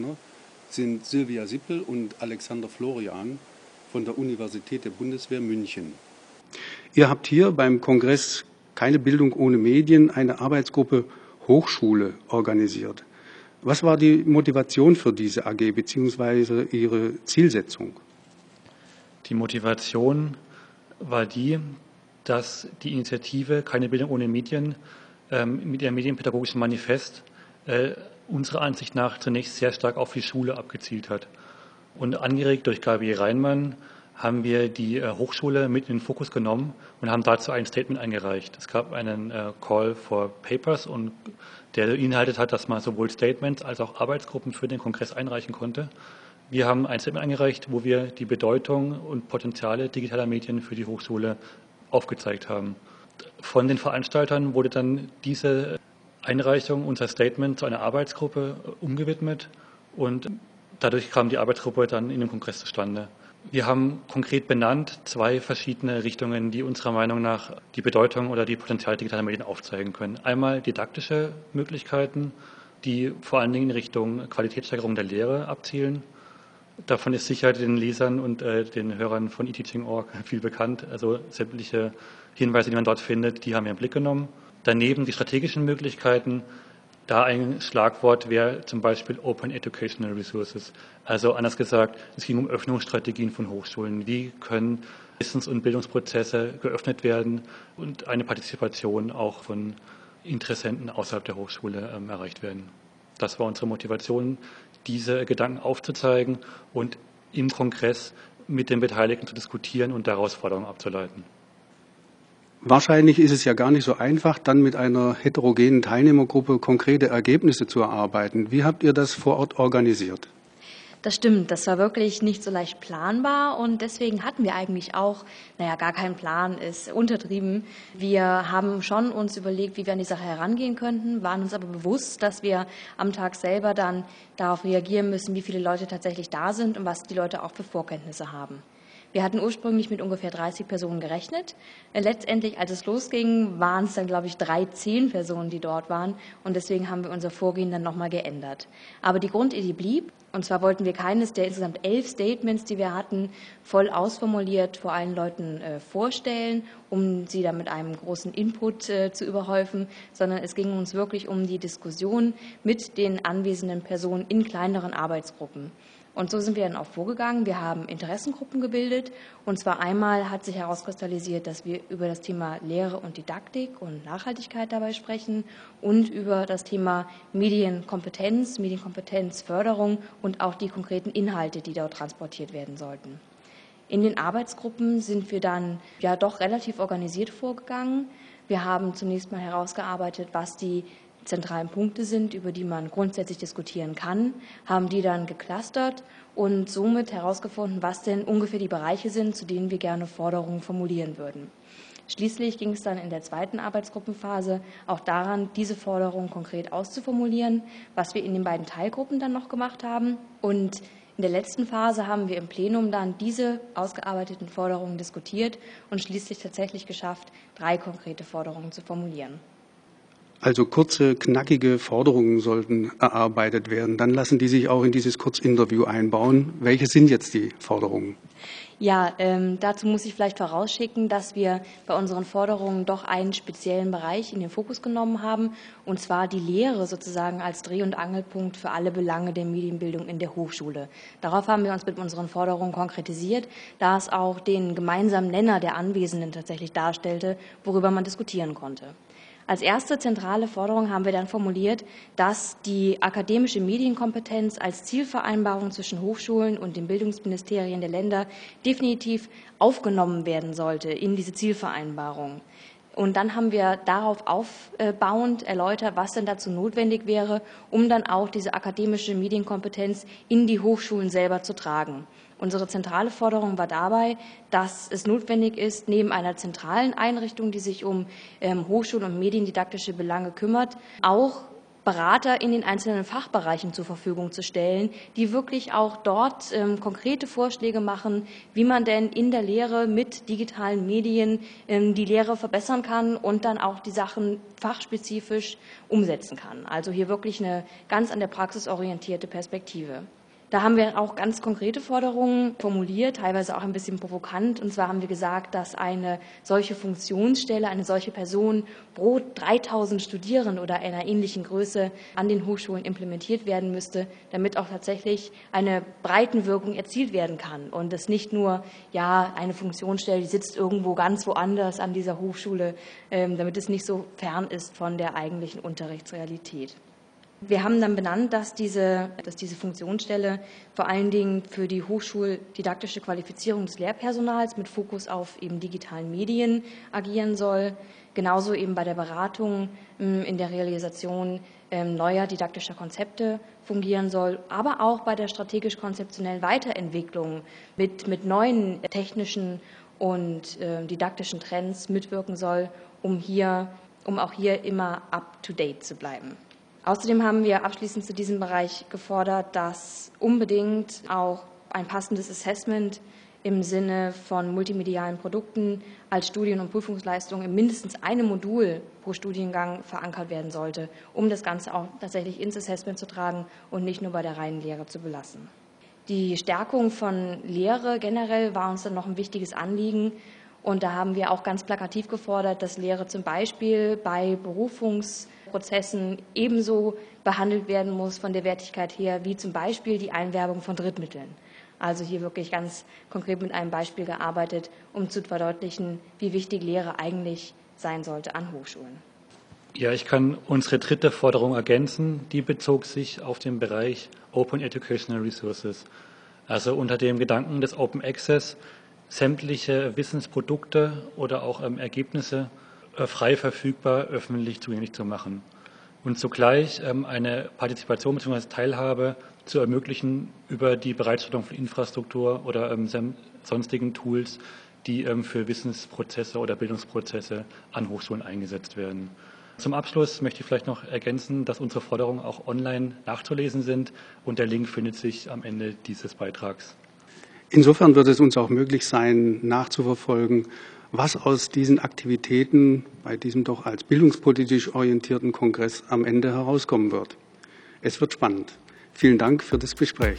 Gesprächspartner sind Silvia Sippel und Alexander Florian von der Universität der Bundeswehr München. Ihr habt hier beim Kongress Keine Bildung ohne Medien eine Arbeitsgruppe Hochschule organisiert. Was war die Motivation für diese AG bzw. ihre Zielsetzung? Die Motivation war die, dass die Initiative Keine Bildung ohne Medien ähm, mit ihrem medienpädagogischen Manifest äh, unserer Ansicht nach zunächst sehr stark auf die Schule abgezielt hat. Und angeregt durch Gabi Reinmann haben wir die äh, Hochschule mit in den Fokus genommen und haben dazu ein Statement eingereicht. Es gab einen äh, Call for Papers und der beinhaltet hat, dass man sowohl Statements als auch Arbeitsgruppen für den Kongress einreichen konnte. Wir haben ein Statement eingereicht, wo wir die Bedeutung und Potenziale digitaler Medien für die Hochschule aufgezeigt haben. Von den Veranstaltern wurde dann diese Einreichung, unser Statement zu einer Arbeitsgruppe umgewidmet und dadurch kam die Arbeitsgruppe dann in den Kongress zustande. Wir haben konkret benannt zwei verschiedene Richtungen, die unserer Meinung nach die Bedeutung oder die Potenziale digitaler Medien aufzeigen können. Einmal didaktische Möglichkeiten, die vor allen Dingen in Richtung Qualitätssteigerung der Lehre abzielen Davon ist sicher den Lesern und äh, den Hörern von eTeaching.org viel bekannt. Also sämtliche Hinweise, die man dort findet, die haben wir im Blick genommen. Daneben die strategischen Möglichkeiten. Da ein Schlagwort wäre zum Beispiel Open Educational Resources. Also anders gesagt, es ging um Öffnungsstrategien von Hochschulen. Wie können Wissens- und Bildungsprozesse geöffnet werden und eine Partizipation auch von Interessenten außerhalb der Hochschule ähm, erreicht werden. Das war unsere Motivation, diese Gedanken aufzuzeigen und im Kongress mit den Beteiligten zu diskutieren und daraus Forderungen abzuleiten. Wahrscheinlich ist es ja gar nicht so einfach, dann mit einer heterogenen Teilnehmergruppe konkrete Ergebnisse zu erarbeiten. Wie habt ihr das vor Ort organisiert? Das stimmt, das war wirklich nicht so leicht planbar und deswegen hatten wir eigentlich auch, naja, gar keinen Plan, ist untertrieben. Wir haben schon uns überlegt, wie wir an die Sache herangehen könnten, waren uns aber bewusst, dass wir am Tag selber dann darauf reagieren müssen, wie viele Leute tatsächlich da sind und was die Leute auch für Vorkenntnisse haben. Wir hatten ursprünglich mit ungefähr 30 Personen gerechnet. Äh, letztendlich, als es losging, waren es dann, glaube ich, drei, zehn Personen, die dort waren. Und deswegen haben wir unser Vorgehen dann nochmal geändert. Aber die Grundidee blieb. Und zwar wollten wir keines der insgesamt elf Statements, die wir hatten, voll ausformuliert vor allen Leuten äh, vorstellen, um sie dann mit einem großen Input äh, zu überhäufen, sondern es ging uns wirklich um die Diskussion mit den anwesenden Personen in kleineren Arbeitsgruppen. Und so sind wir dann auch vorgegangen. Wir haben Interessengruppen gebildet. Und zwar einmal hat sich herauskristallisiert, dass wir über das Thema Lehre und Didaktik und Nachhaltigkeit dabei sprechen und über das Thema Medienkompetenz, Medienkompetenzförderung und auch die konkreten Inhalte, die dort transportiert werden sollten. In den Arbeitsgruppen sind wir dann ja doch relativ organisiert vorgegangen. Wir haben zunächst mal herausgearbeitet, was die zentralen Punkte sind, über die man grundsätzlich diskutieren kann, haben die dann geclustert und somit herausgefunden, was denn ungefähr die Bereiche sind, zu denen wir gerne Forderungen formulieren würden. Schließlich ging es dann in der zweiten Arbeitsgruppenphase auch daran, diese Forderungen konkret auszuformulieren, was wir in den beiden Teilgruppen dann noch gemacht haben. Und in der letzten Phase haben wir im Plenum dann diese ausgearbeiteten Forderungen diskutiert und schließlich tatsächlich geschafft, drei konkrete Forderungen zu formulieren. Also kurze, knackige Forderungen sollten erarbeitet werden. Dann lassen die sich auch in dieses Kurzinterview einbauen. Welche sind jetzt die Forderungen? Ja, ähm, dazu muss ich vielleicht vorausschicken, dass wir bei unseren Forderungen doch einen speziellen Bereich in den Fokus genommen haben, und zwar die Lehre sozusagen als Dreh- und Angelpunkt für alle Belange der Medienbildung in der Hochschule. Darauf haben wir uns mit unseren Forderungen konkretisiert, da es auch den gemeinsamen Nenner der Anwesenden tatsächlich darstellte, worüber man diskutieren konnte. Als erste zentrale Forderung haben wir dann formuliert, dass die akademische Medienkompetenz als Zielvereinbarung zwischen Hochschulen und den Bildungsministerien der Länder definitiv aufgenommen werden sollte in diese Zielvereinbarung. Und dann haben wir darauf aufbauend erläutert, was denn dazu notwendig wäre, um dann auch diese akademische Medienkompetenz in die Hochschulen selber zu tragen. Unsere zentrale Forderung war dabei, dass es notwendig ist, neben einer zentralen Einrichtung, die sich um ähm, Hochschul- und mediendidaktische Belange kümmert, auch Berater in den einzelnen Fachbereichen zur Verfügung zu stellen, die wirklich auch dort ähm, konkrete Vorschläge machen, wie man denn in der Lehre mit digitalen Medien ähm, die Lehre verbessern kann und dann auch die Sachen fachspezifisch umsetzen kann. Also hier wirklich eine ganz an der Praxis orientierte Perspektive. Da haben wir auch ganz konkrete Forderungen formuliert, teilweise auch ein bisschen provokant. Und zwar haben wir gesagt, dass eine solche Funktionsstelle, eine solche Person pro 3000 Studierende oder einer ähnlichen Größe an den Hochschulen implementiert werden müsste, damit auch tatsächlich eine Breitenwirkung erzielt werden kann und es nicht nur ja eine Funktionsstelle, die sitzt irgendwo ganz woanders an dieser Hochschule, ähm, damit es nicht so fern ist von der eigentlichen Unterrichtsrealität. Wir haben dann benannt, dass diese, dass diese Funktionsstelle vor allen Dingen für die hochschuldidaktische Qualifizierung des Lehrpersonals mit Fokus auf eben digitalen Medien agieren soll. Genauso eben bei der Beratung ähm, in der Realisation ähm, neuer didaktischer Konzepte fungieren soll, aber auch bei der strategisch-konzeptionellen Weiterentwicklung mit, mit neuen technischen und äh, didaktischen Trends mitwirken soll, um hier, um auch hier immer up to date zu bleiben. Außerdem haben wir abschließend zu diesem Bereich gefordert, dass unbedingt auch ein passendes Assessment im Sinne von multimedialen Produkten als Studien- und Prüfungsleistung in mindestens einem Modul pro Studiengang verankert werden sollte, um das Ganze auch tatsächlich ins Assessment zu tragen und nicht nur bei der reinen Lehre zu belassen. Die Stärkung von Lehre generell war uns dann noch ein wichtiges Anliegen. Und da haben wir auch ganz plakativ gefordert, dass Lehre zum Beispiel bei Berufungsprozessen ebenso behandelt werden muss von der Wertigkeit her, wie zum Beispiel die Einwerbung von Drittmitteln. Also hier wirklich ganz konkret mit einem Beispiel gearbeitet, um zu verdeutlichen, wie wichtig Lehre eigentlich sein sollte an Hochschulen. Ja, ich kann unsere dritte Forderung ergänzen. Die bezog sich auf den Bereich Open Educational Resources. Also unter dem Gedanken des Open Access sämtliche Wissensprodukte oder auch ähm, Ergebnisse äh, frei verfügbar öffentlich zugänglich zu machen und zugleich ähm, eine Partizipation bzw. Teilhabe zu ermöglichen über die Bereitstellung von Infrastruktur oder ähm, sonstigen Tools, die ähm, für Wissensprozesse oder Bildungsprozesse an Hochschulen eingesetzt werden. Zum Abschluss möchte ich vielleicht noch ergänzen, dass unsere Forderungen auch online nachzulesen sind und der Link findet sich am Ende dieses Beitrags. Insofern wird es uns auch möglich sein, nachzuverfolgen, was aus diesen Aktivitäten bei diesem doch als bildungspolitisch orientierten Kongress am Ende herauskommen wird. Es wird spannend. Vielen Dank für das Gespräch.